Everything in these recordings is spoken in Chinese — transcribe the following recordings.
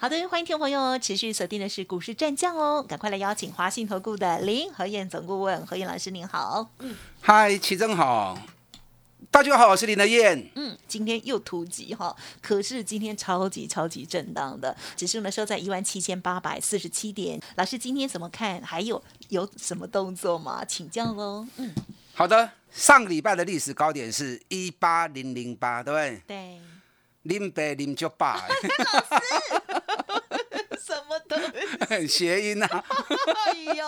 好的，欢迎听众朋友持续锁定的是股市战将哦，赶快来邀请华信投顾的林和燕总顾问何燕老师，您好。嗯，嗨，齐正好，大家好，我是林德燕。嗯，今天又突击哈，可是今天超级超级震荡的，指数呢收在一万七千八百四十七点。老师今天怎么看？还有有什么动作吗？请教喽。嗯，好的，上个礼拜的历史高点是一八零零八，对不对？对。林北林就霸，什么都 谐音啊！哎呦，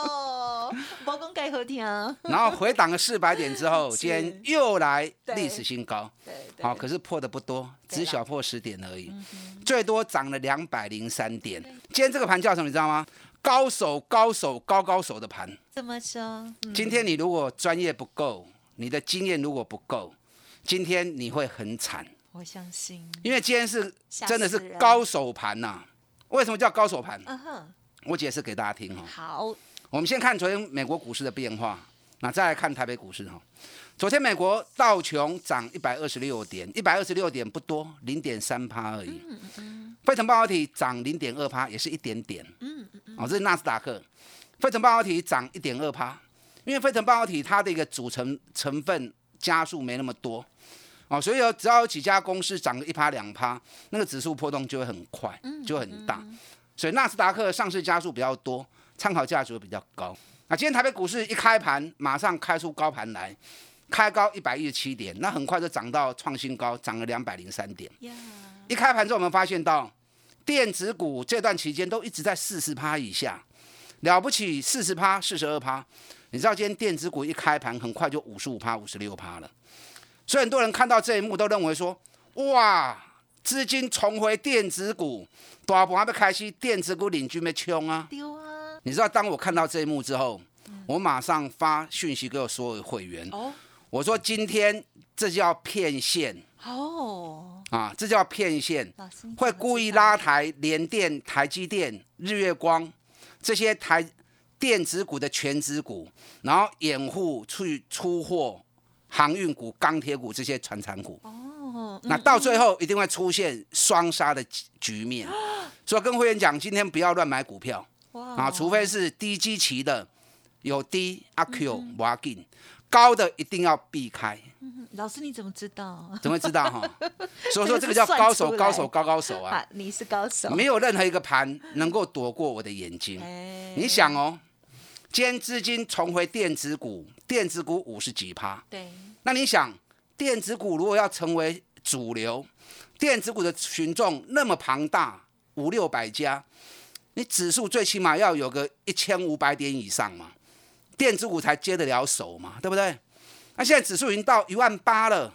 包公盖好听。然后回档了四百点之后，今天又来历史新高。对，好，可是破的不多，只小破十点而已，最多涨了两百零三点。今天这个盘叫什么？你知道吗？高手，高手，高高手的盘。怎么说？今天你如果专业不够，你的经验如果不够，今天你会很惨。我相信，因为今天是真的是高手盘呐。为什么叫高手盘？嗯哼，我解释给大家听哈。好，我们先看昨天美国股市的变化，那再来看台北股市哈。昨天美国道琼涨一百二十六点，一百二十六点不多，零点三趴而已。嗯嗯嗯。费城半导体涨零点二趴，也是一点点。嗯嗯嗯。哦，这是纳斯达克，费城半导体涨一点二趴，因为费城半导体它的一个组成成分加速没那么多。哦，所以有只要有几家公司涨个一趴两趴，那个指数波动就会很快，就很大。所以纳斯达克上市加速比较多，参考价值比较高。那今天台北股市一开盘，马上开出高盘来，开高一百一十七点，那很快就涨到创新高，涨了两百零三点。一开盘之后，我们发现到电子股这段期间都一直在四十趴以下，了不起四十趴、四十二趴。你知道今天电子股一开盘，很快就五十五趴、五十六趴了。所以很多人看到这一幕都认为说：“哇，资金重回电子股，大盘要开始，电子股领军要冲啊！”丢啊！你知道，当我看到这一幕之后，我马上发讯息给我所有会员。哦，我说今天这叫骗线。哦，啊，这叫骗线，会故意拉抬联电、台积电、日月光这些台电子股的全指股，然后掩护去出货。航运股、钢铁股这些船产股，哦，那到最后一定会出现双杀的局面，所以跟会员讲，今天不要乱买股票，啊，除非是低基期的，有低阿 Q 挖进，高的一定要避开。老师你怎么知道？怎么知道 哈？所以说这个叫高手，高手，高高手啊！你是高手，没有任何一个盘能够躲过我的眼睛。你想哦。今天资金重回电子股，电子股五十几趴。对。那你想，电子股如果要成为主流，电子股的群众那么庞大，五六百家，你指数最起码要有个一千五百点以上嘛，电子股才接得了手嘛，对不对？那现在指数已经到一万八了，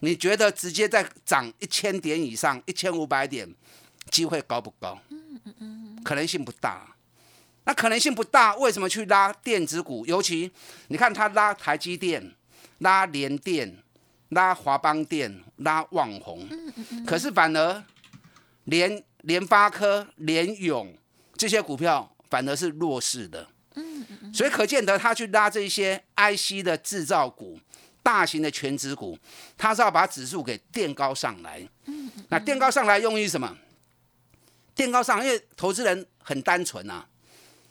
你觉得直接再涨一千点以上，一千五百点，机会高不高？嗯嗯嗯，可能性不大。那可能性不大，为什么去拉电子股？尤其你看他拉台积电、拉联电、拉华邦电、拉旺宏，可是反而联联发科、联永这些股票反而是弱势的。所以可见得他去拉这些 IC 的制造股、大型的全指股，他是要把指数给垫高上来。那垫高上来用于什么？垫高上，因为投资人很单纯啊。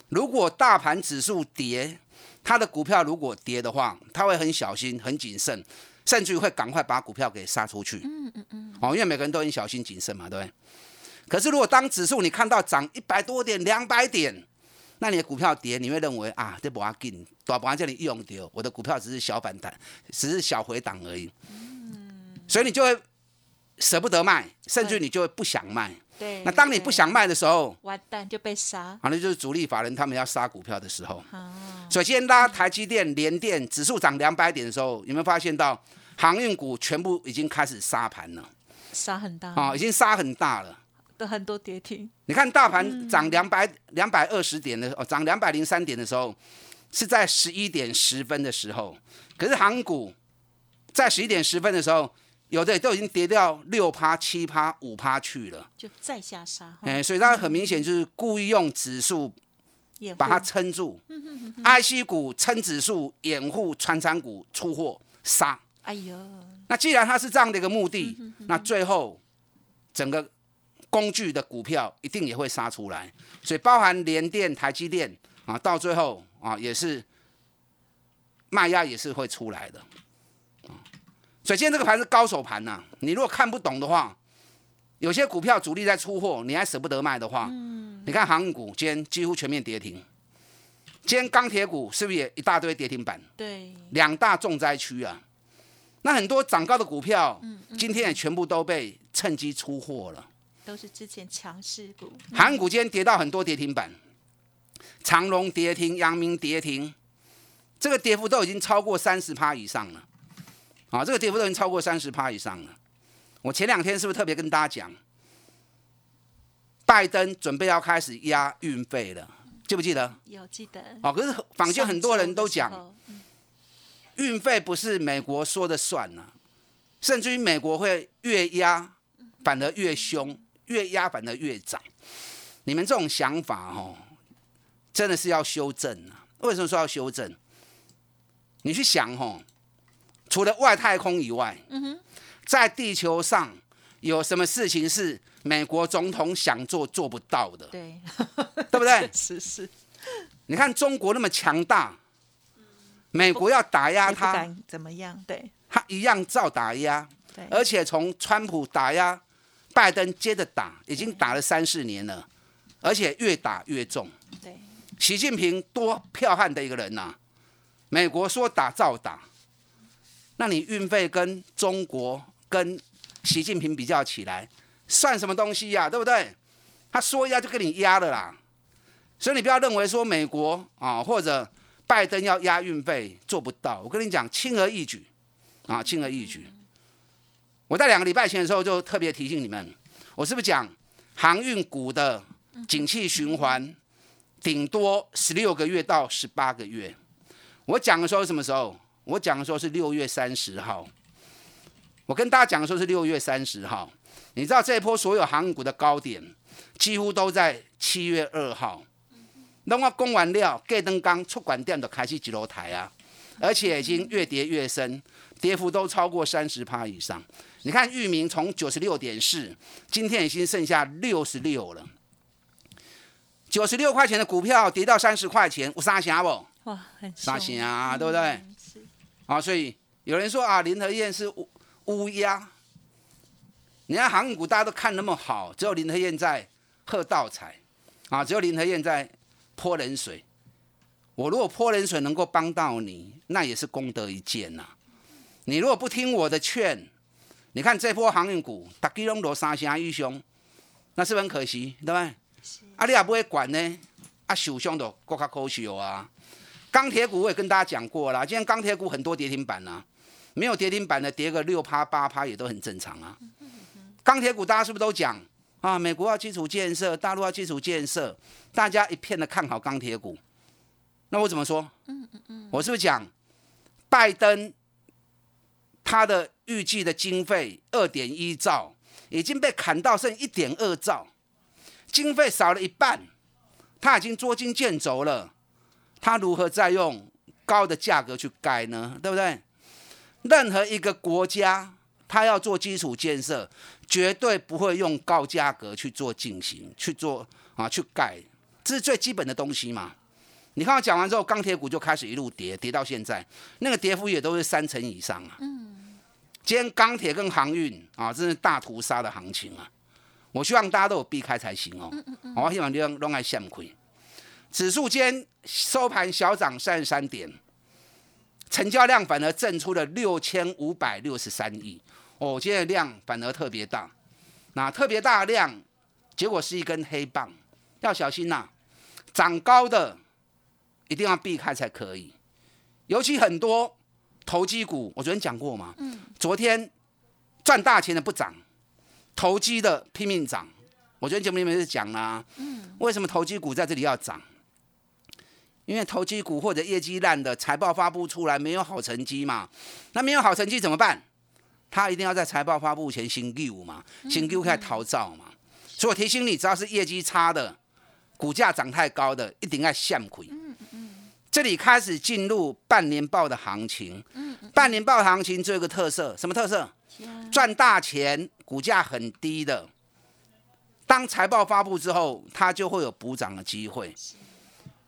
如果大盘指数跌，他的股票如果跌的话，他会很小心、很谨慎，甚至于会赶快把股票给杀出去。嗯嗯嗯。哦，因为每个人都很小心谨慎嘛，对不对？可是如果当指数你看到涨一百多点、两百点，那你的股票跌，你会认为啊，这不要紧，大盘这里用掉，我的股票只是小反弹，只是小回档而已。嗯。所以你就会舍不得卖，甚至你就会不想卖。对，那当你不想卖的时候，完蛋就被杀。好，那就是主力法人他们要杀股票的时候。首先拉台积电、联电指数涨两百点的时候，有没有发现到航运股全部已经开始杀盘了？杀很大啊，已经杀很大了，都很多跌停。你看大盘涨两百两百二十点的哦，涨两百零三点的时候，是在十一点十分的时候，可是航股在十一点十分的时候，有的都已经跌掉六趴、七趴、五趴去了。就再下杀，哎，所以它很明显就是故意用指数把它撑住。IC 股撑指数，掩护传产股出货杀。哎呦，那既然它是这样的一个目的，那最后整个工具的股票一定也会杀出来，所以包含联电、台积电啊，到最后啊也是卖压也是会出来的。啊所以今天这个盘是高手盘呐、你如果看不懂的话，有些股票主力在出货，你还舍不得卖的话，你看航运股今天几乎全面跌停，今天钢铁股是不是也一大堆跌停板？对，两大重灾区啊。那很多涨高的股票，今天也全部都被趁机出货了。都是之前强势股，韩股今天跌到很多跌停板，长隆跌停，阳明跌停，这个跌幅都已经超过三十趴以上了。啊，这个跌幅都已经超过三十趴以上了。我前两天是不是特别跟大家讲，拜登准备要开始压运费了，记不记得？有记得。哦，可是坊间很多人都讲，运费不是美国说的算呢、甚至于美国会越压反而越凶，越压反而越涨。你们这种想法哦，真的是要修正啊！为什么说要修正？你去想哦，除了外太空以外，在地球上有什么事情是美国总统想做做不到的，对，对不对？是是，你看中国那么强大，美国要打压他，怎么样，对。他一样照打压，对，而且从川普打压拜登接着打，已经打了三四年了，而且越打越重。对，习近平多彪悍的一个人呐、美国说打照打，那你运费跟中国跟习近平比较起来，算什么东西呀、对不对？他说压就跟你压了啦，所以你不要认为说美国啊或者拜登要压运费做不到，我跟你讲轻而易举啊，轻而易举。我在两个礼拜前的时候就特别提醒你们，我是不是讲航运股的景气循环？顶多十六个月到十八个月。我讲的时候什么时候？我讲的时候是六月三十号。我跟大家讲的时候是六月三十号。你知道这一波所有航运股的高点，几乎都在七月二号。那我供完料，盖登刚出管店的开始几楼台啊，而且已经越跌越深，跌幅都超过三十趴以上。你看域名从九十六点四，今天已经剩下六十六了。九十六块钱的股票跌到三十块钱，有啥想不？哇，很啥凶想啊，对不对？啊，所以有人说啊，林和燕是乌乌鸦。你看航运股大家都看那么好，只有林和燕在喝倒彩啊，只有林和燕在泼冷水。我如果泼冷水能够帮到你，那也是功德一件呐、你如果不听我的劝，你看这波航运股，大基隆罗三峡一雄，那是不是很可惜，对不对？啊，你也不会管呢，啊，受伤就更加可惜啊。钢铁股我也跟大家讲过啦，今天钢铁股很多跌停板啊，没有跌停板的跌个六趴八趴也都很正常啊。钢铁股大家是不是都讲啊？美国要基础建设，大陆要基础建设，大家一片的看好钢铁股。那我怎么说？我是不是讲拜登他的预计的经费二点一兆已经被砍到剩一点二兆，经费少了一半，他已经捉襟见肘了。他如何再用高的价格去盖呢？对不对？任何一个国家，他要做基础建设，绝对不会用高价格去做进行、去做啊、去盖，这是最基本的东西嘛。你看我讲完之后，钢铁股就开始一路跌，跌到现在，那个跌幅也都是三成以上啊。今天钢铁跟航运啊，真是大屠杀的行情啊！我希望大家都有避开才行哦。我希望你拢爱向亏。指数间收盘小涨三十三点，成交量反而震出了六千五百六十三亿。哦，今天的量反而特别大，那特别大的量，结果是一根黑棒，要小心呐、涨高的一定要避开才可以。尤其很多投机股，我昨天讲过嘛，昨天赚大钱的不涨，投机的拼命涨。我昨天节目里面是讲啦、为什么投机股在这里要涨？因为投机股或者业绩烂的财报发布出来没有好成绩嘛，那没有好成绩怎么办？他一定要在财报发布前先 Q 嘛，先 Q 开逃造嘛。所以我提醒你，只要是业绩差的，股价涨太高的，一定要向亏。这里开始进入半年报的行情。半年报行情就有个特色，什么特色？赚大钱，股价很低的。当财报发布之后，它就会有补涨的机会。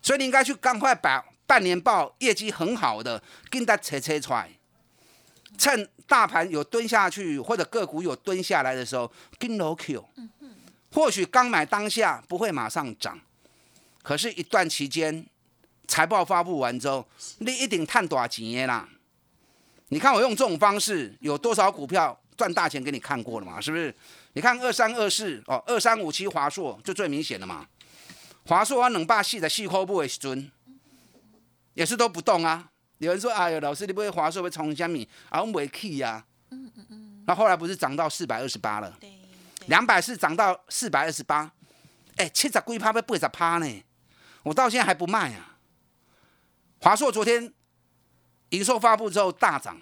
所以你应该去赶快把半年报业绩很好的，跟它切切出来。趁大盘有蹲下去，或者个股有蹲下来的时候，跟楼 Q。或许刚买当下不会马上涨，可是，一段期间财报发布完之后，你一定赚大钱啦。你看我用这种方式，有多少股票赚大钱给你看过了嘛？是不是？你看二三二四哦，二三五七华硕就最明显的嘛。华硕啊，冷霸系的细科不为尊，也是都不动啊。有人说：“哎呦，老师，你不会华硕会冲虾米？啊，我没去呀。”嗯嗯嗯。那后来不是涨到四百二十八了？对。两百四涨到四百二十八，哎，七十几趴被八十趴呢。我到现在还不卖啊。华硕昨天营收发布之后大涨，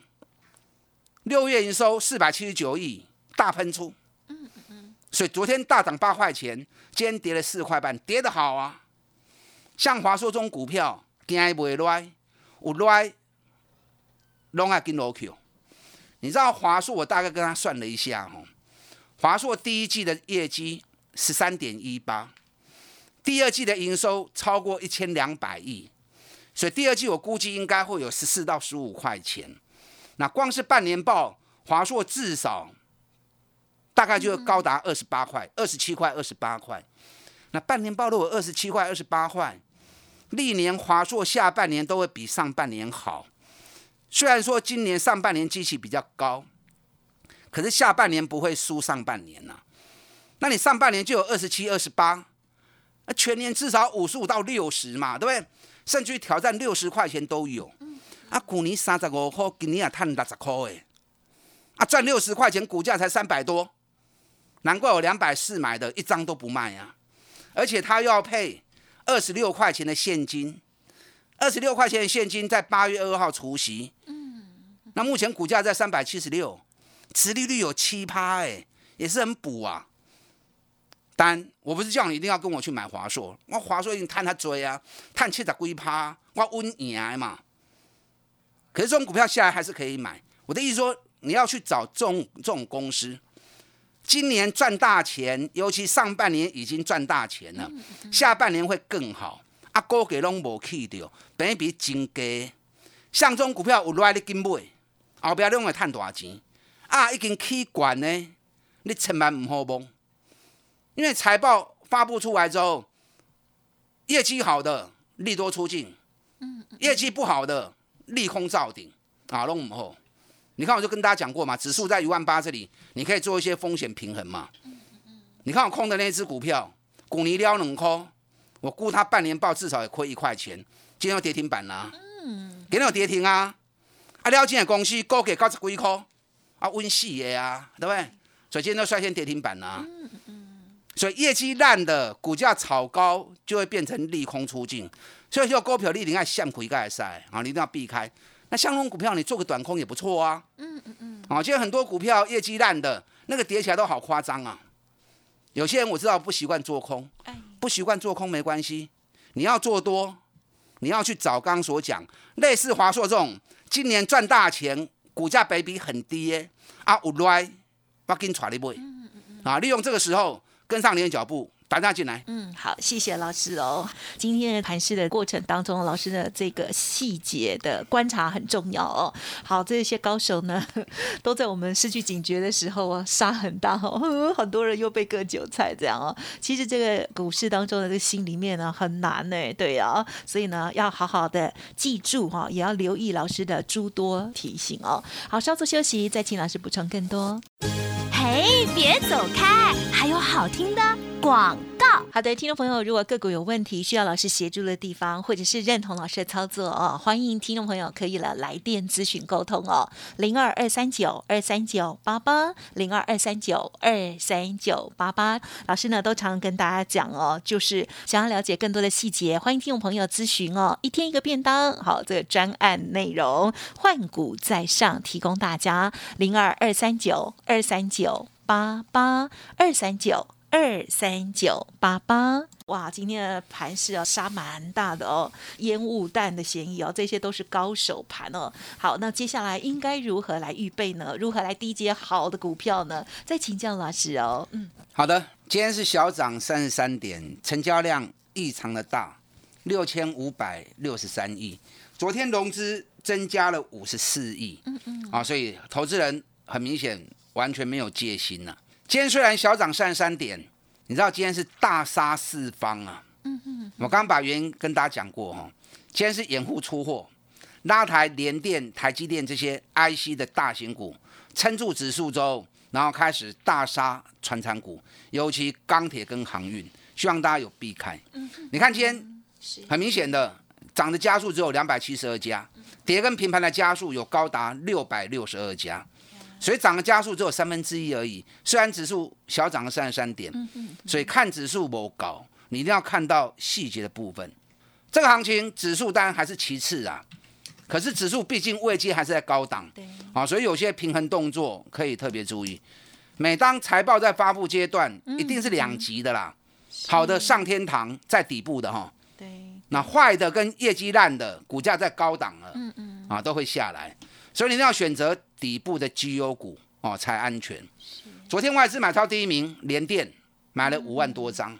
六月营收四百七十九亿，大喷出。所以昨天大涨八块钱，今天跌了四块半，跌得好啊。像华硕这种股票，惊伊袂赖。有来，拢爱跟落去。你知道华硕？我大概跟他算了一下哦。华硕第一季的业绩十三点一八，第二季的营收超过一千两百亿，所以第二季我估计应该会有十四到十五块钱。那光是半年报，华硕至少大概就高达二十八块、二十七块、二十八块。那半年报如果二十七块、二十八块。历年华硕下半年都会比上半年好，虽然说今年上半年机器比较高，可是下半年不会输上半年呐。那你上半年就有二十七、二十八，那全年至少五十五到六十嘛，对不对？甚至于挑战六十块钱都有。啊，股年三十五块，今年也赚六十块哎。啊，赚六十块钱，股价才三百多，难怪我两百四买的一张都不卖呀。而且它要配。二十六块钱的现金，二十六块钱的现金在八月二号除夕，嗯，那目前股价在三百七十六，持利率有七趴，哎，也是很补啊。但我不是叫你一定要跟我去买华硕，我华硕已经探他追啊，探七十几趴，我稳赢嘛。可是这种股票下来还是可以买。我的意思说，你要去找这种这种公司。今年赚大钱，尤其上半年已经赚大钱了，下半年会更好。啊，股价拢无去掉，比比真低。像这种股票有来你跟买，后边拢会赚大钱。啊，已经起管呢，你千万唔好懵。因为财报发布出来之后，业绩好的利多出尽，业绩不好的利空造顶，啊，拢唔好。你看，我就跟大家讲过嘛，指数在一万八这里，你可以做一些风险平衡嘛。你看我空的那只股票，股泥撩冷空，我估它半年报至少也亏一块钱，今天要跌停板啦。嗯，今天有跌停啊。啊，撩进的公司高给高十几块，啊，温细的啊，对不对？所以今天都率先跌停板啦。嗯嗯。所以业绩烂的股价炒高，就会变成利空出尽。所以说股票你一定要向回盖赛啊，你一定要避开。那相同股票你做个短空也不错啊。嗯嗯嗯。啊，现在很多股票业绩烂的，那个跌起来都好夸张啊。有些人我知道不习惯做空，不习惯做空没关系。你要做多，你要去找刚刚所讲类似华硕这种今年赚大钱，股价比比很低耶。啊，有来，我给你传你买。嗯嗯嗯。啊，利用这个时候跟上你的脚步。打家进来，嗯，好，谢谢老师哦。今天的盘市的过程当中，老师的这个细节的观察很重要哦。好，这些高手呢，都在我们失去警觉的时候啊，杀很大哦，很多人又被割韭菜这样哦。其实这个股市当中的这个心里面呢，很难呢，对啊，所以呢，要好好的记住哈，也要留意老师的诸多提醒哦。好，稍作休息，再请老师补充更多。嘿，别走开，还有好听的。广告。好的，听众朋友，如果个股有问题需要老师协助的地方，或者是认同老师的操作哦，欢迎听众朋友可以了来电咨询沟通哦，零二二三九二三九八八，零二二三九二三九八八。老师呢都常跟大家讲哦，就是想要了解更多的细节，欢迎听众朋友咨询哦。一天一个便当，好，这个专案内容换股在上，提供大家零二二三九二三九八八二三九。二三九八八，哇，今天的盘是要杀蛮大的哦，烟雾弹的嫌疑哦，这些都是高手盘哦。好，那接下来应该如何来预备呢？如何来低接好的股票呢？再请教老师哦。嗯，好的，今天是小涨三十三点，成交量异常的大，六千五百六十三亿。昨天融资增加了五十四亿，嗯嗯，啊，所以投资人很明显完全没有戒心了。今天虽然小涨三十三点，你知道今天是大杀四方啊！嗯嗯，我刚刚把原因跟大家讲过哈。今天是掩护出货，拉抬联电、台积电这些 IC 的大型股，撑住指数之后，然后开始大杀传产股，尤其钢铁跟航运，希望大家有避开。嗯你看今天很明显的涨的加速只有两百七十二家，跌跟平盘的加速有高达六百六十二家。所以涨的加速只有三分之一而已。虽然指数小涨了三十三点，所以看指数不高，你一定要看到细节的部分。这个行情指数当然还是其次啊，可是指数毕竟位阶还是在高档，啊，所以有些平衡动作可以特别注意。每当财报在发布阶段，一定是两级的啦，好的上天堂，在底部的哈，对，那坏的跟业绩烂的，股价在高档了，嗯嗯，啊，都会下来。所以你要选择底部的绩优股哦，才安全。昨天外资买超第一名，联电买了五万多张。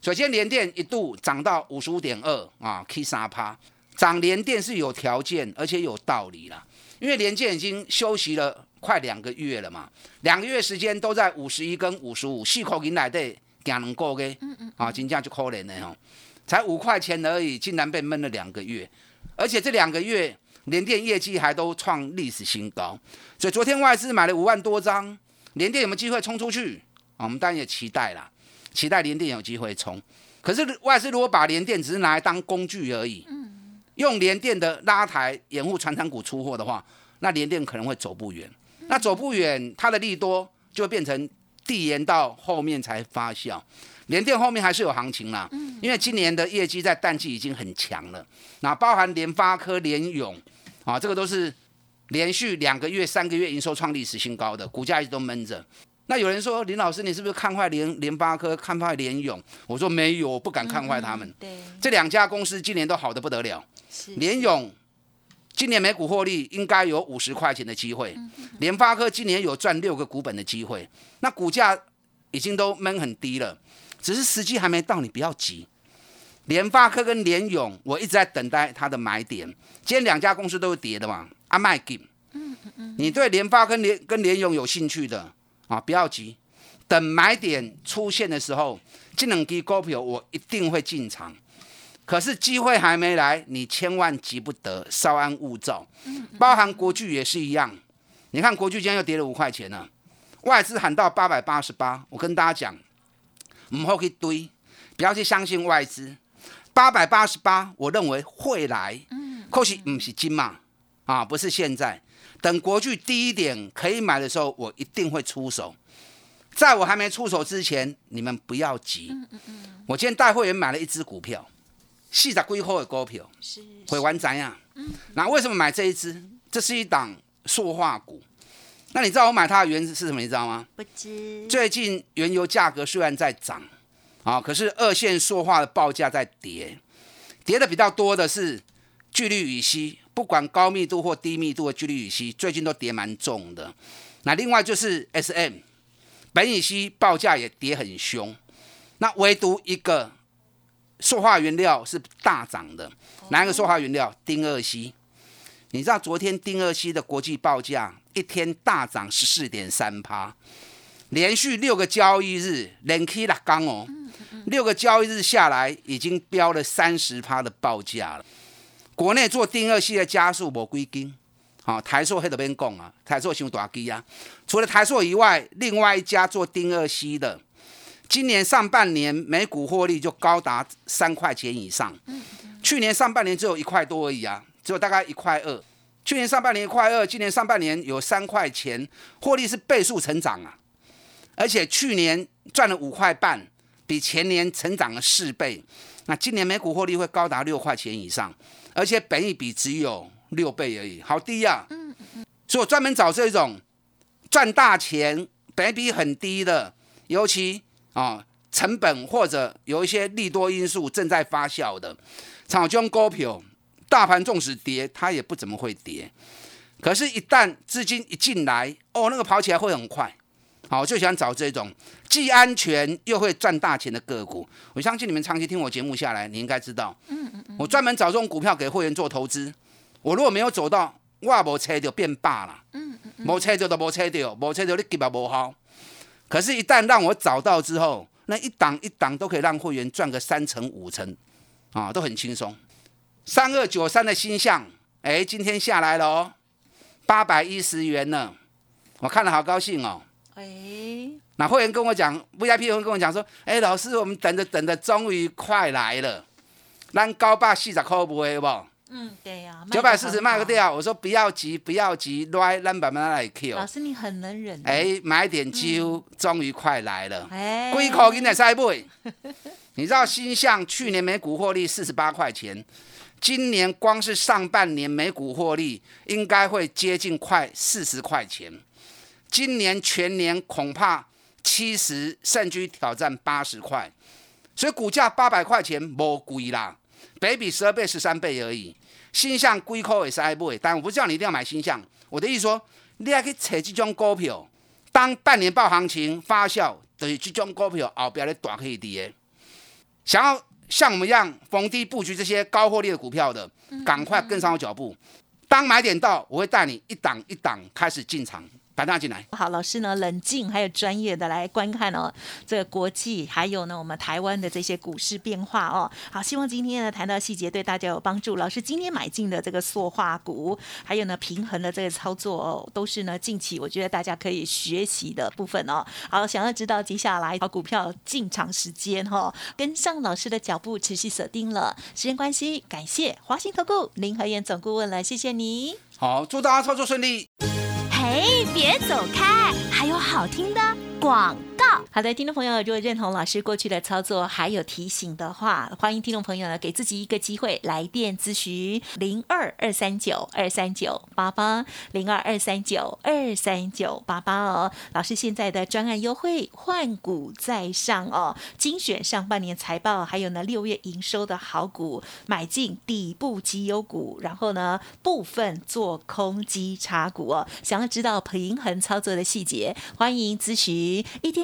首先，联电一度涨到五十五点二啊，K 三趴。涨联电是有条件，而且有道理啦。因为联电已经休息了快两个月了嘛，两个月时间都在五十一跟五十五，四口银来的行能过嘅，啊，金价就可怜的哦，才五块钱而已，竟然被闷了两个月，而且这两个月。联电业绩还都创历史新高，所以昨天外资买了五万多张，联电有没有机会冲出去？我们当然也期待啦，期待联电有机会冲。可是外资如果把联电只是拿来当工具而已，用联电的拉抬掩护传统股出货的话，那联电可能会走不远。那走不远，它的利多就会变成递延到后面才发酵。联电后面还是有行情啦，因为今年的业绩在淡季已经很强了，那包含联发科、联永。啊，这个都是连续两个月、三个月营收创历史新高的，股价一直都闷着。那有人说林老师，你是不是看坏联联发科、看坏联永？我说没有，我不敢看坏他们。对，这两家公司今年都好的不得了。联永今年每股获利应该有五十块钱的机会，联发科今年有赚六个股本的机会。那股价已经都闷很低了，只是时机还没到，你不要急。联发科跟联永，我一直在等待它的买点。今天两家公司都是跌的嘛，阿麦给。嗯嗯嗯。你对联发跟联跟联永有兴趣的啊，不要急，等买点出现的时候，这两支股票我一定会进场。可是机会还没来，你千万急不得，稍安勿躁。嗯。包含国巨也是一样，你看国巨今天又跌了五块钱了，外资喊到八百八十八，我跟大家讲，唔好去堆，不要去相信外资。八百八十八，我认为会来，可惜不是金嘛，啊，不是现在，等国巨低一点可以买的时候，我一定会出手。在我还没出手之前，你们不要急。我今天带会员买了一只股票，细在归后的股票，会玩怎样？那为什么买这一只？这是一档塑化股。那你知道我买它的原因是什么？你知道吗？不知。最近原油价格虽然在涨。啊，可是二线塑化的报价在跌，跌的比较多的是聚氯乙烯，不管高密度或低密度的聚氯乙烯，最近都跌蛮重的。那另外就是 S M，苯乙烯报价也跌很凶。那唯独一个塑化原料是大涨的，哪一个塑化原料？丁二烯。你知道昨天丁二烯的国际报价一天大涨十四点三趴，连续六个交易日连 K 拉刚哦。六个交易日下来，已经飙了三十趴的报价了。国内做丁二烯的加速无归根，好台塑黑的边讲啊，台塑伤大机啊。除了台塑以外，另外一家做丁二烯的，今年上半年每股获利就高达三块钱以上，去年上半年只有一块多而已啊，只有大概一块二。去年上半年一块二，今年上半年有三块钱，获利是倍数成长啊！而且去年赚了五块半，比前年成长了四倍。那今年每股获利会高达六块钱以上，而且本益比只有六倍而已，好低呀！嗯嗯所以我专门找这种赚大钱、本益比很低的，尤其啊成本或者有一些利多因素正在发酵的，炒中股票。大盘纵使跌，它也不怎么会跌。可是，一旦资金一进来，哦，那个跑起来会很快。好，就想找这种既安全又会赚大钱的个股。我相信你们长期听我节目下来，你应该知道。嗯嗯嗯。我专门找这种股票给会员做投资。我如果没有走到，我无车就变霸了。嗯嗯嗯。无车就都无车掉，无车掉你基本无好。可是，一旦让我找到之后，那一档一档都可以让会员赚个三成五成，啊，都很轻松。三二九三的新项，哎，今天下来了哦，八百一十元呢，我看了好高兴哦。哎，那会员跟我讲，VIP 会员跟我讲说，哎，老师，我们等着等着，终于快来了，让高八四十扣不会不？嗯，对呀，九百四十卖个掉，我说不要急，不要急，来，咱慢慢来 Q。老师你很能忍。哎，买点酒，终于快来了，哎，贵口给你塞不？你知道新项去年每股获利四十八块钱。今年光是上半年每股获利应该会接近快四十块钱，今年全年恐怕七十甚至挑战八十块，所以股价八百块钱不贵啦，北比十二倍十三倍而已。新向归口也是爱不会，但我不叫你一定要买新向，我的意思说，你还可以扯这种股票，当半年报行情发酵，就是这种股票后边的大可以跌，想要。像我们一样逢低布局这些高获利的股票的，赶快跟上我脚步。当买点到，我会带你一档一档开始进场。排大进来。好，老师呢，冷静还有专业的来观看哦，这个国际还有呢，我们台湾的这些股市变化哦。好，希望今天呢谈到细节对大家有帮助。老师今天买进的这个塑化股，还有呢平衡的这个操作哦，都是呢近期我觉得大家可以学习的部分哦。好，想要知道接下来好股票进场时间哈，跟上老师的脚步，持续锁定了。时间关系，感谢华兴投顾林和燕总顾问了，谢谢你。好，祝大家操作顺利。哎，别走开，还有好听的广。好的，听众朋友，如果认同老师过去的操作，还有提醒的话，欢迎听众朋友呢给自己一个机会来电咨询零二二三九二三九八八零二二三九二三九八八哦。老师现在的专案优惠，换股在上哦，精选上半年财报，还有呢六月营收的好股，买进底部绩优股，然后呢部分做空基差股哦。想要知道平衡操作的细节，欢迎咨询一天。